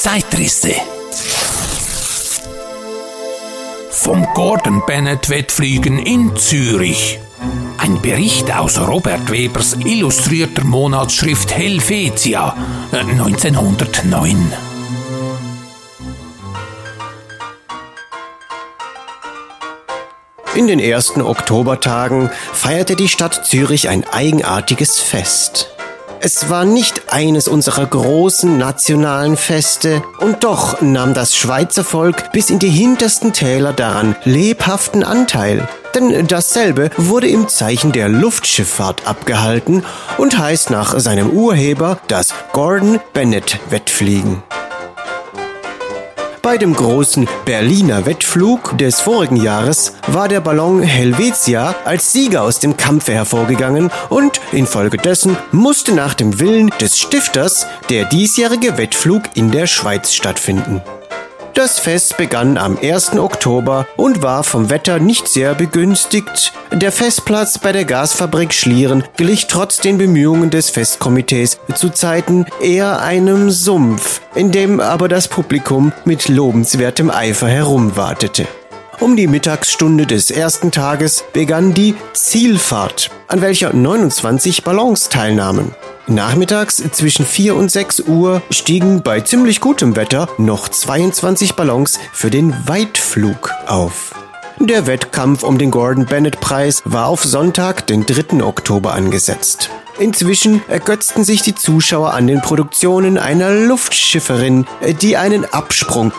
Zeitrisse. Vom Gordon Bennett Wettfliegen in Zürich. Ein Bericht aus Robert Webers illustrierter Monatsschrift Helvetia 1909. In den ersten Oktobertagen feierte die Stadt Zürich ein eigenartiges Fest. Es war nicht eines unserer großen nationalen Feste, und doch nahm das Schweizer Volk bis in die hintersten Täler daran lebhaften Anteil. Denn dasselbe wurde im Zeichen der Luftschifffahrt abgehalten und heißt nach seinem Urheber das Gordon Bennett Wettfliegen. Bei dem großen Berliner Wettflug des vorigen Jahres war der Ballon Helvetia als Sieger aus dem Kampfe hervorgegangen und infolgedessen musste nach dem Willen des Stifters der diesjährige Wettflug in der Schweiz stattfinden. Das Fest begann am 1. Oktober und war vom Wetter nicht sehr begünstigt. Der Festplatz bei der Gasfabrik Schlieren glich trotz den Bemühungen des Festkomitees zu Zeiten eher einem Sumpf, in dem aber das Publikum mit lobenswertem Eifer herumwartete. Um die Mittagsstunde des ersten Tages begann die Zielfahrt, an welcher 29 Ballons teilnahmen. Nachmittags zwischen 4 und 6 Uhr stiegen bei ziemlich gutem Wetter noch 22 Ballons für den Weitflug auf. Der Wettkampf um den Gordon Bennett Preis war auf Sonntag, den 3. Oktober angesetzt. Inzwischen ergötzten sich die Zuschauer an den Produktionen einer Luftschifferin, die einen Absprung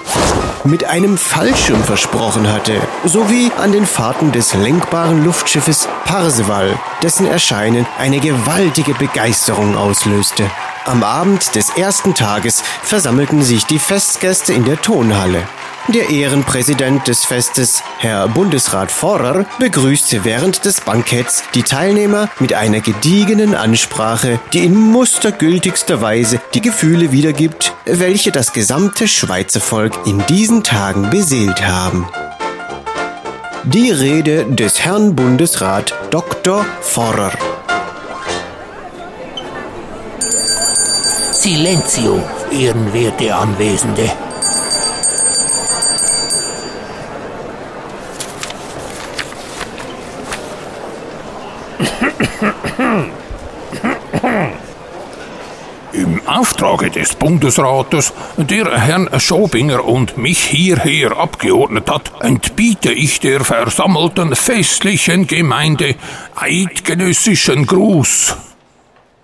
mit einem Fallschirm versprochen hatte, sowie an den Fahrten des lenkbaren Luftschiffes Parseval, dessen Erscheinen eine gewaltige Begeisterung auslöste. Am Abend des ersten Tages versammelten sich die Festgäste in der Tonhalle. Der Ehrenpräsident des Festes, Herr Bundesrat Vorer, begrüßte während des Banketts die Teilnehmer mit einer gediegenen Ansprache, die in mustergültigster Weise die Gefühle wiedergibt, welche das gesamte Schweizer Volk in diesen Tagen beseelt haben. Die Rede des Herrn Bundesrat Dr. Vorer. Silenzio, ehrenwerte Anwesende. Im Auftrage des Bundesrates, der Herrn Schobinger und mich hierher abgeordnet hat, entbiete ich der versammelten festlichen Gemeinde eidgenössischen Gruß.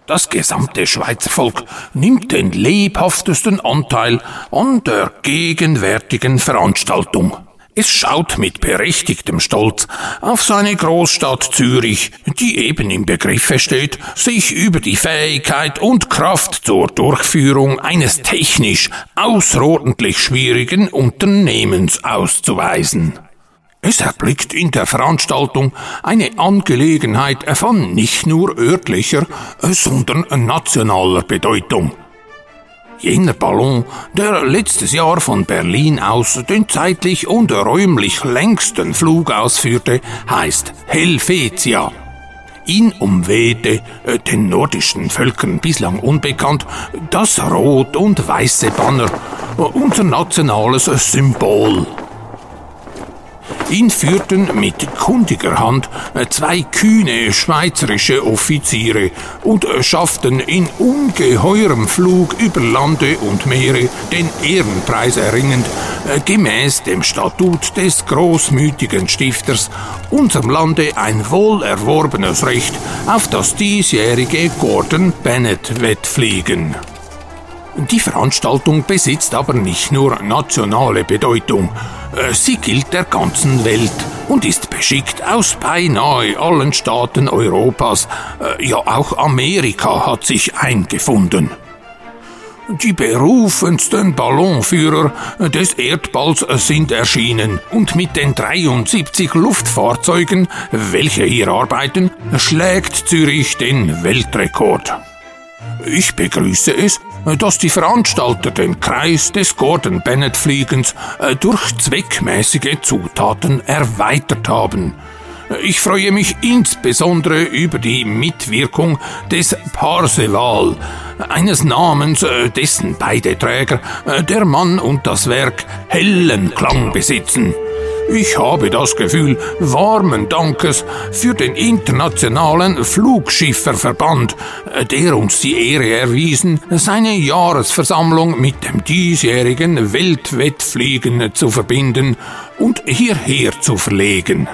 Das gesamte Schweizer Volk nimmt den lebhaftesten Anteil an der gegenwärtigen Veranstaltung. Es schaut mit berechtigtem Stolz auf seine Großstadt Zürich, die eben im Begriffe steht, sich über die Fähigkeit und Kraft zur Durchführung eines technisch außerordentlich schwierigen Unternehmens auszuweisen. Es erblickt in der Veranstaltung eine Angelegenheit von nicht nur örtlicher, sondern nationaler Bedeutung. Jener Ballon, der letztes Jahr von Berlin aus den zeitlich und räumlich längsten Flug ausführte, heißt Helvetia. Ihn umwehte, äh, den nordischen Völkern bislang unbekannt, das rot und weiße Banner, äh, unser nationales Symbol. Ihn führten mit kundiger Hand zwei kühne schweizerische Offiziere und schafften in ungeheurem Flug über Lande und Meere den Ehrenpreis erringend, gemäß dem Statut des großmütigen Stifters, unserem Lande ein wohlerworbenes Recht auf das diesjährige Gordon Bennett Wettfliegen. Die Veranstaltung besitzt aber nicht nur nationale Bedeutung. Äh, sie gilt der ganzen Welt und ist beschickt aus beinahe allen Staaten Europas. Äh, ja, auch Amerika hat sich eingefunden. Die berufensten Ballonführer des Erdballs sind erschienen und mit den 73 Luftfahrzeugen, welche hier arbeiten, schlägt Zürich den Weltrekord. Ich begrüße es, dass die Veranstalter den Kreis des Gordon Bennett Fliegens äh, durch zweckmäßige Zutaten erweitert haben. Ich freue mich insbesondere über die Mitwirkung des Parseval, eines Namens, äh, dessen beide Träger, äh, der Mann und das Werk, hellen Klang besitzen. Ich habe das Gefühl warmen Dankes für den internationalen Flugschifferverband, der uns die Ehre erwiesen, seine Jahresversammlung mit dem diesjährigen Weltwettfliegen zu verbinden und hierher zu verlegen.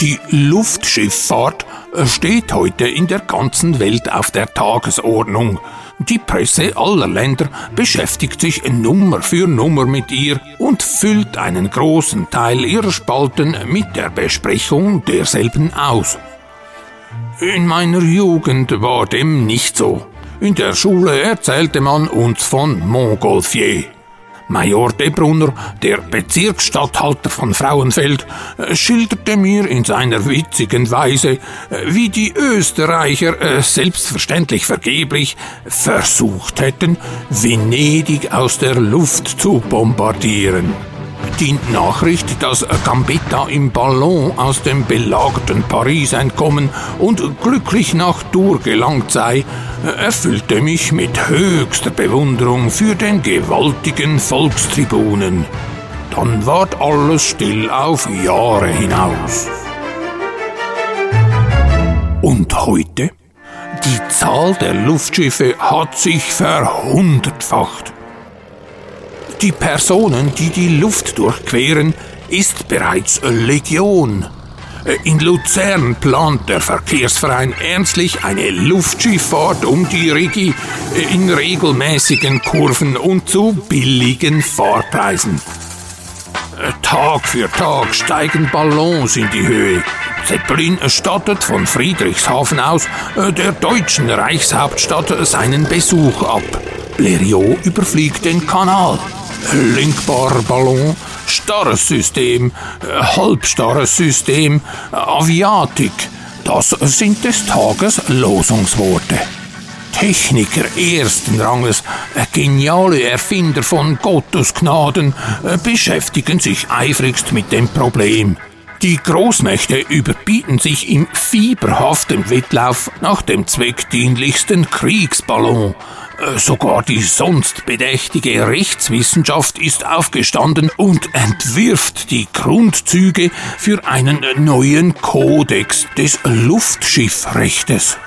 Die Luftschifffahrt steht heute in der ganzen Welt auf der Tagesordnung. Die Presse aller Länder beschäftigt sich Nummer für Nummer mit ihr und füllt einen großen Teil ihrer Spalten mit der Besprechung derselben aus. In meiner Jugend war dem nicht so. In der Schule erzählte man uns von Montgolfier. Major de Brunner, der Bezirksstatthalter von Frauenfeld, äh, schilderte mir in seiner witzigen Weise, äh, wie die Österreicher äh, selbstverständlich vergeblich versucht hätten, Venedig aus der Luft zu bombardieren. Die Nachricht, dass Gambetta im Ballon aus dem belagerten Paris entkommen und glücklich nach Tours gelangt sei, erfüllte mich mit höchster Bewunderung für den gewaltigen Volkstribunen. Dann ward alles still auf Jahre hinaus. Und heute? Die Zahl der Luftschiffe hat sich verhundertfacht. Die Personen, die die Luft durchqueren, ist bereits Legion. In Luzern plant der Verkehrsverein ernstlich eine Luftschifffahrt um die Rigi in regelmäßigen Kurven und zu billigen Fahrpreisen. Tag für Tag steigen Ballons in die Höhe. Zeppelin stattet von Friedrichshafen aus der deutschen Reichshauptstadt seinen Besuch ab. Blériot überfliegt den Kanal lenkbarer Ballon, starres System, halbstarres System, Aviatik. Das sind des Tages Losungsworte. Techniker ersten Ranges, geniale Erfinder von Gottes Gnaden, beschäftigen sich eifrigst mit dem Problem. Die Großmächte überbieten sich im fieberhaften Wettlauf nach dem zweckdienlichsten Kriegsballon. Äh, sogar die sonst bedächtige Rechtswissenschaft ist aufgestanden und entwirft die Grundzüge für einen neuen Kodex des Luftschiffrechtes.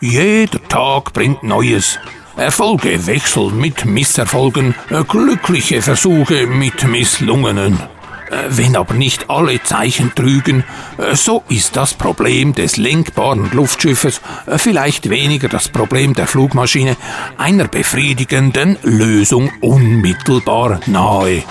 Jeder Tag bringt Neues. Erfolge wechseln mit Misserfolgen, äh, glückliche Versuche mit Misslungenen. Äh, wenn aber nicht alle Zeichen trügen, äh, so ist das Problem des lenkbaren Luftschiffes äh, vielleicht weniger das Problem der Flugmaschine, einer befriedigenden Lösung unmittelbar nahe.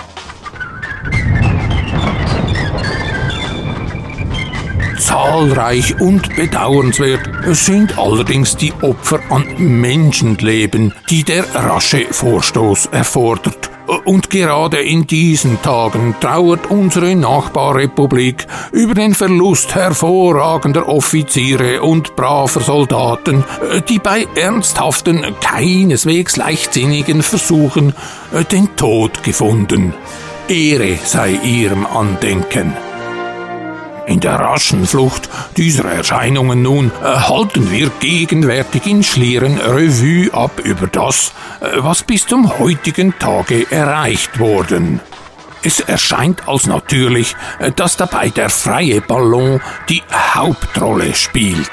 Zahlreich und bedauernswert sind allerdings die Opfer an Menschenleben, die der rasche Vorstoß erfordert. Und gerade in diesen Tagen trauert unsere Nachbarrepublik über den Verlust hervorragender Offiziere und braver Soldaten, die bei ernsthaften, keineswegs leichtsinnigen Versuchen den Tod gefunden. Ehre sei ihrem Andenken. In der raschen Flucht dieser Erscheinungen nun äh, halten wir gegenwärtig in Schlieren Revue ab über das, äh, was bis zum heutigen Tage erreicht worden. Es erscheint als natürlich, äh, dass dabei der freie Ballon die Hauptrolle spielt.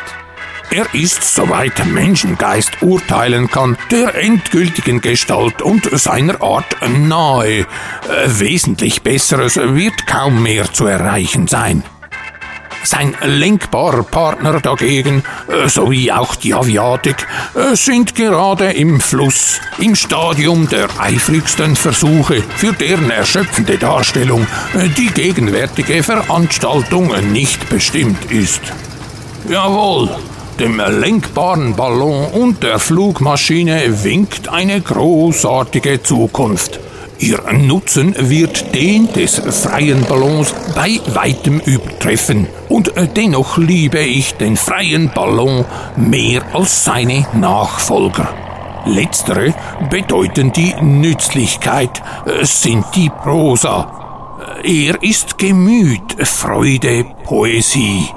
Er ist, soweit Menschengeist urteilen kann, der endgültigen Gestalt und seiner Art nahe. Wesentlich Besseres wird kaum mehr zu erreichen sein. Sein lenkbarer Partner dagegen, äh, sowie auch die Aviatik, äh, sind gerade im Fluss, im Stadium der eifrigsten Versuche, für deren erschöpfende Darstellung äh, die gegenwärtige Veranstaltung nicht bestimmt ist. Jawohl, dem lenkbaren Ballon und der Flugmaschine winkt eine großartige Zukunft. Ihr Nutzen wird den des freien Ballons bei weitem übertreffen. Und äh, dennoch liebe ich den freien Ballon mehr als seine Nachfolger. Letztere bedeuten die Nützlichkeit, äh, sind die Prosa. Äh, er ist Gemüt, Freude, Poesie.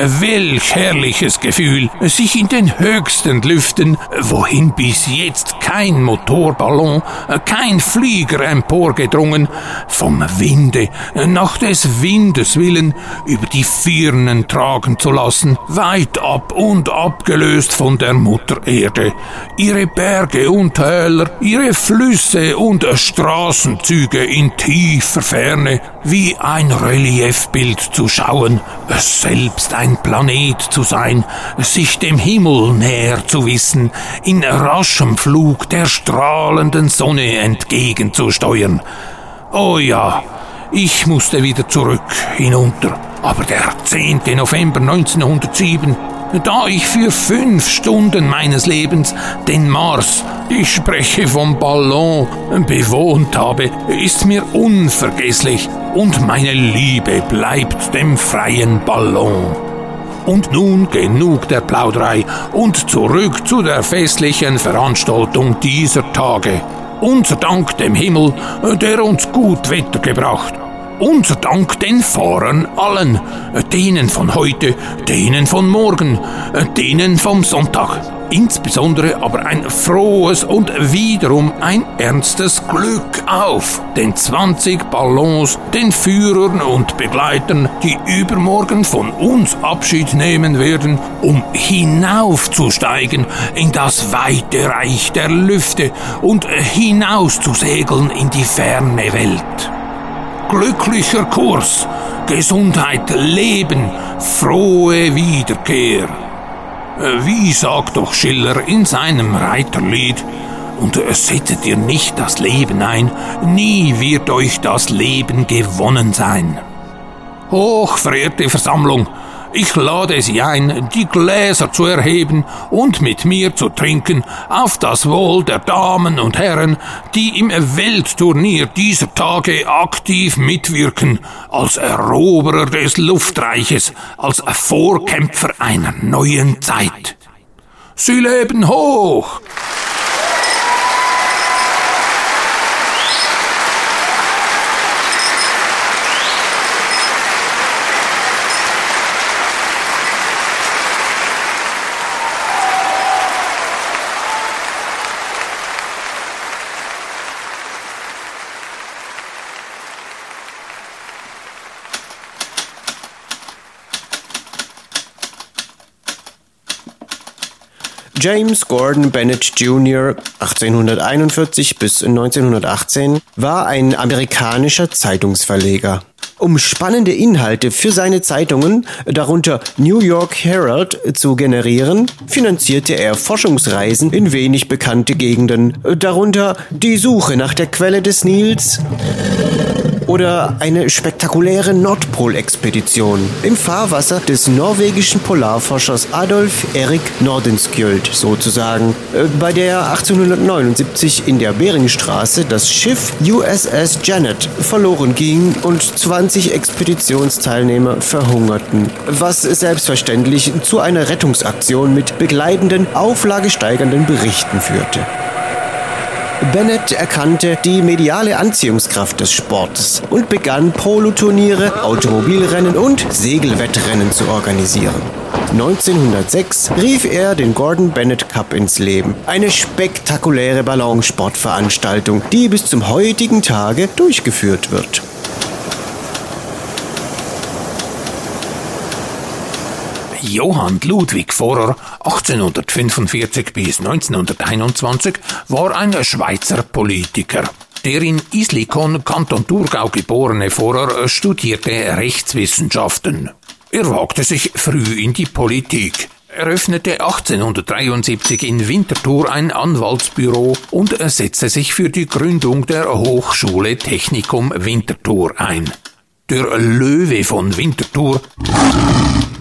Welch herrliches Gefühl, sich in den höchsten Lüften, wohin bis jetzt kein Motorballon, kein Flieger emporgedrungen, vom Winde, nach des Windes willen, über die Firnen tragen zu lassen, weit ab und abgelöst von der Mutter Erde, ihre Berge und Täler, ihre Flüsse und Straßenzüge in tiefer Ferne, wie ein Reliefbild zu schauen, selbst ein Planet zu sein, sich dem Himmel näher zu wissen, in raschem Flug der strahlenden Sonne entgegenzusteuern. Oh ja, ich musste wieder zurück hinunter. Aber der 10. November 1907 da ich für fünf Stunden meines Lebens den Mars, ich spreche vom Ballon, bewohnt habe, ist mir unvergesslich und meine Liebe bleibt dem freien Ballon. Und nun genug der Plauderei und zurück zu der festlichen Veranstaltung dieser Tage. Unser Dank dem Himmel, der uns gut Wetter gebracht unser Dank den Fahrern allen, denen von heute, denen von morgen, denen vom Sonntag. Insbesondere aber ein frohes und wiederum ein ernstes Glück auf den 20 Ballons, den Führern und Begleitern, die übermorgen von uns Abschied nehmen werden, um hinaufzusteigen in das weite Reich der Lüfte und hinauszusegeln in die ferne Welt glücklicher Kurs, Gesundheit, Leben, frohe Wiederkehr. Wie sagt doch Schiller in seinem Reiterlied, und setzt ihr nicht das Leben ein, nie wird euch das Leben gewonnen sein. Hochverehrte Versammlung, ich lade Sie ein, die Gläser zu erheben und mit mir zu trinken auf das Wohl der Damen und Herren, die im Weltturnier dieser Tage aktiv mitwirken, als Eroberer des Luftreiches, als Vorkämpfer einer neuen Zeit. Sie leben hoch! James Gordon Bennett Jr. 1841 bis 1918 war ein amerikanischer Zeitungsverleger. Um spannende Inhalte für seine Zeitungen, darunter New York Herald, zu generieren, finanzierte er Forschungsreisen in wenig bekannte Gegenden, darunter die Suche nach der Quelle des Nils, oder eine spektakuläre Nordpolexpedition im Fahrwasser des norwegischen Polarforschers Adolf Erik Nordenskjöld sozusagen, äh, bei der 1879 in der Beringstraße das Schiff USS Janet verloren ging und 20 Expeditionsteilnehmer verhungerten, was selbstverständlich zu einer Rettungsaktion mit begleitenden, auflagesteigernden Berichten führte. Bennett erkannte die mediale Anziehungskraft des Sports und begann Poloturniere, Automobilrennen und Segelwettrennen zu organisieren. 1906 rief er den Gordon Bennett Cup ins Leben. Eine spektakuläre Ballonsportveranstaltung, die bis zum heutigen Tage durchgeführt wird. Johann Ludwig Vorer 1845 bis 1921 war ein Schweizer Politiker. Der in Islikon, Kanton Thurgau geborene Vorer studierte Rechtswissenschaften. Er wagte sich früh in die Politik eröffnete 1873 in Winterthur ein Anwaltsbüro und setzte sich für die Gründung der Hochschule Technikum Winterthur ein. Der Löwe von Winterthur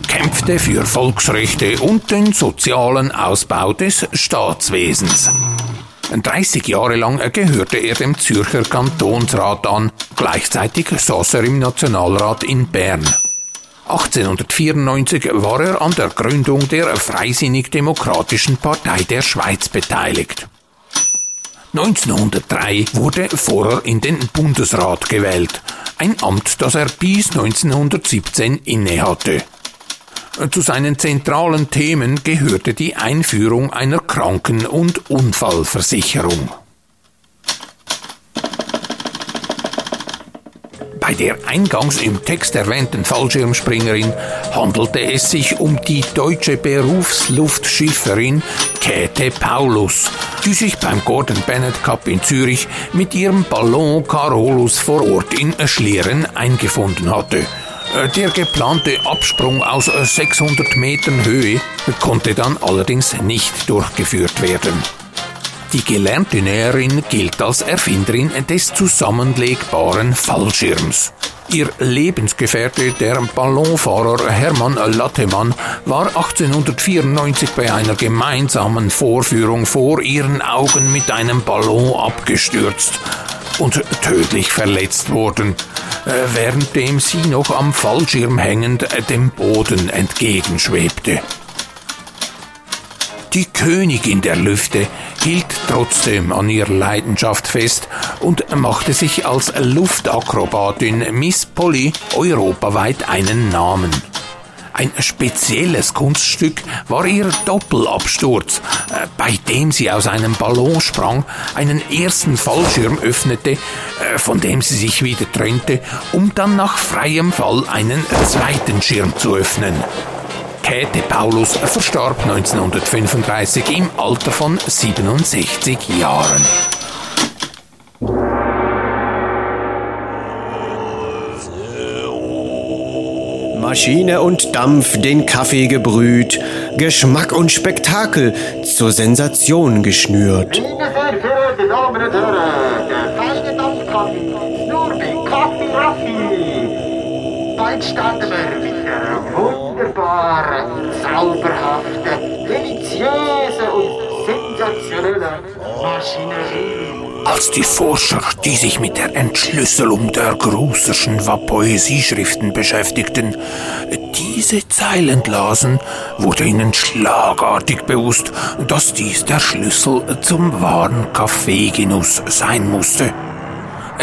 kämpfte für Volksrechte und den sozialen Ausbau des Staatswesens. 30 Jahre lang gehörte er dem Zürcher Kantonsrat an, gleichzeitig saß er im Nationalrat in Bern. 1894 war er an der Gründung der Freisinnig-Demokratischen Partei der Schweiz beteiligt. 1903 wurde Vorer in den Bundesrat gewählt, ein Amt, das er bis 1917 innehatte. Zu seinen zentralen Themen gehörte die Einführung einer Kranken- und Unfallversicherung. Bei der eingangs im Text erwähnten Fallschirmspringerin handelte es sich um die deutsche Berufsluftschifferin Käthe Paulus, die sich beim Gordon Bennett Cup in Zürich mit ihrem Ballon Carolus vor Ort in Schlieren eingefunden hatte. Äh, der geplante Absprung aus 600 Metern Höhe konnte dann allerdings nicht durchgeführt werden. Die gelernte Näherin gilt als Erfinderin des zusammenlegbaren Fallschirms. Ihr Lebensgefährte, der Ballonfahrer Hermann Lattemann, war 1894 bei einer gemeinsamen Vorführung vor ihren Augen mit einem Ballon abgestürzt und tödlich verletzt worden, äh, währenddem sie noch am Fallschirm hängend dem Boden entgegenschwebte. Die Königin der Lüfte hielt trotzdem an ihrer Leidenschaft fest und machte sich als Luftakrobatin Miss Polly europaweit einen Namen. Ein spezielles Kunststück war ihr Doppelabsturz, äh, bei dem sie aus einem Ballon sprang, einen ersten Fallschirm öffnete, äh, von dem sie sich wieder trennte, um dann nach freiem Fall einen zweiten Schirm zu öffnen. Käthe Paulus verstarb 1935 im Alter von 67 Jahren. Maschine und Dampf den Kaffee gebrüht, Geschmack und Spektakel zur Sensation geschnürt. Bald starten wir mit der wunderbaren, zauberhaften, deliziösen und sensationellen Maschinerie. Als die Forscher, die sich mit der Entschlüsselung der Gruserschen Poesieschriften beschäftigten, diese Zeilen lasen, wurde ihnen schlagartig bewusst, dass dies der Schlüssel zum wahren Kaffeegenuss sein musste.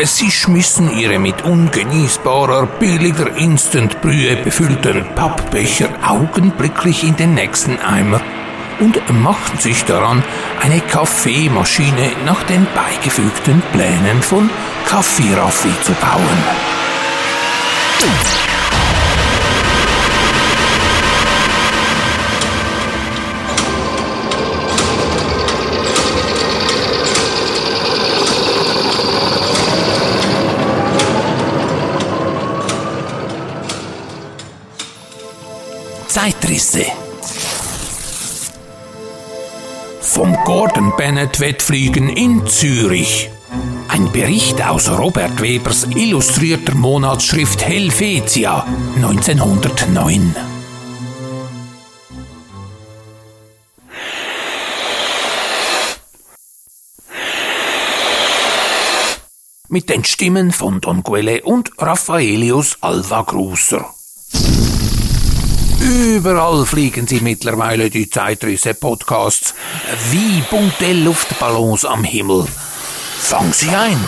Sie schmissen ihre mit ungenießbarer, billiger Instantbrühe befüllten Pappbecher augenblicklich in den nächsten Eimer und machten sich daran, eine Kaffeemaschine nach den beigefügten Plänen von Kaffeeraffi zu bauen. Zeitrisse. Gordon Bennett Wettfliegen in Zürich. Ein Bericht aus Robert Webers illustrierter Monatsschrift Helvetia 1909. Mit den Stimmen von Don Quelle und Raffaelius Alva Gruser. Überall fliegen sie mittlerweile die Zeitrisse-Podcasts wie bunte Luftballons am Himmel. Fang sie ein!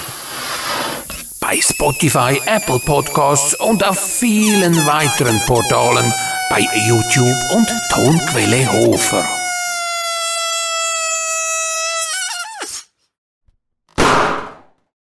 Bei Spotify, Apple Podcasts und auf vielen weiteren Portalen, bei YouTube und Tonquelle Hofer.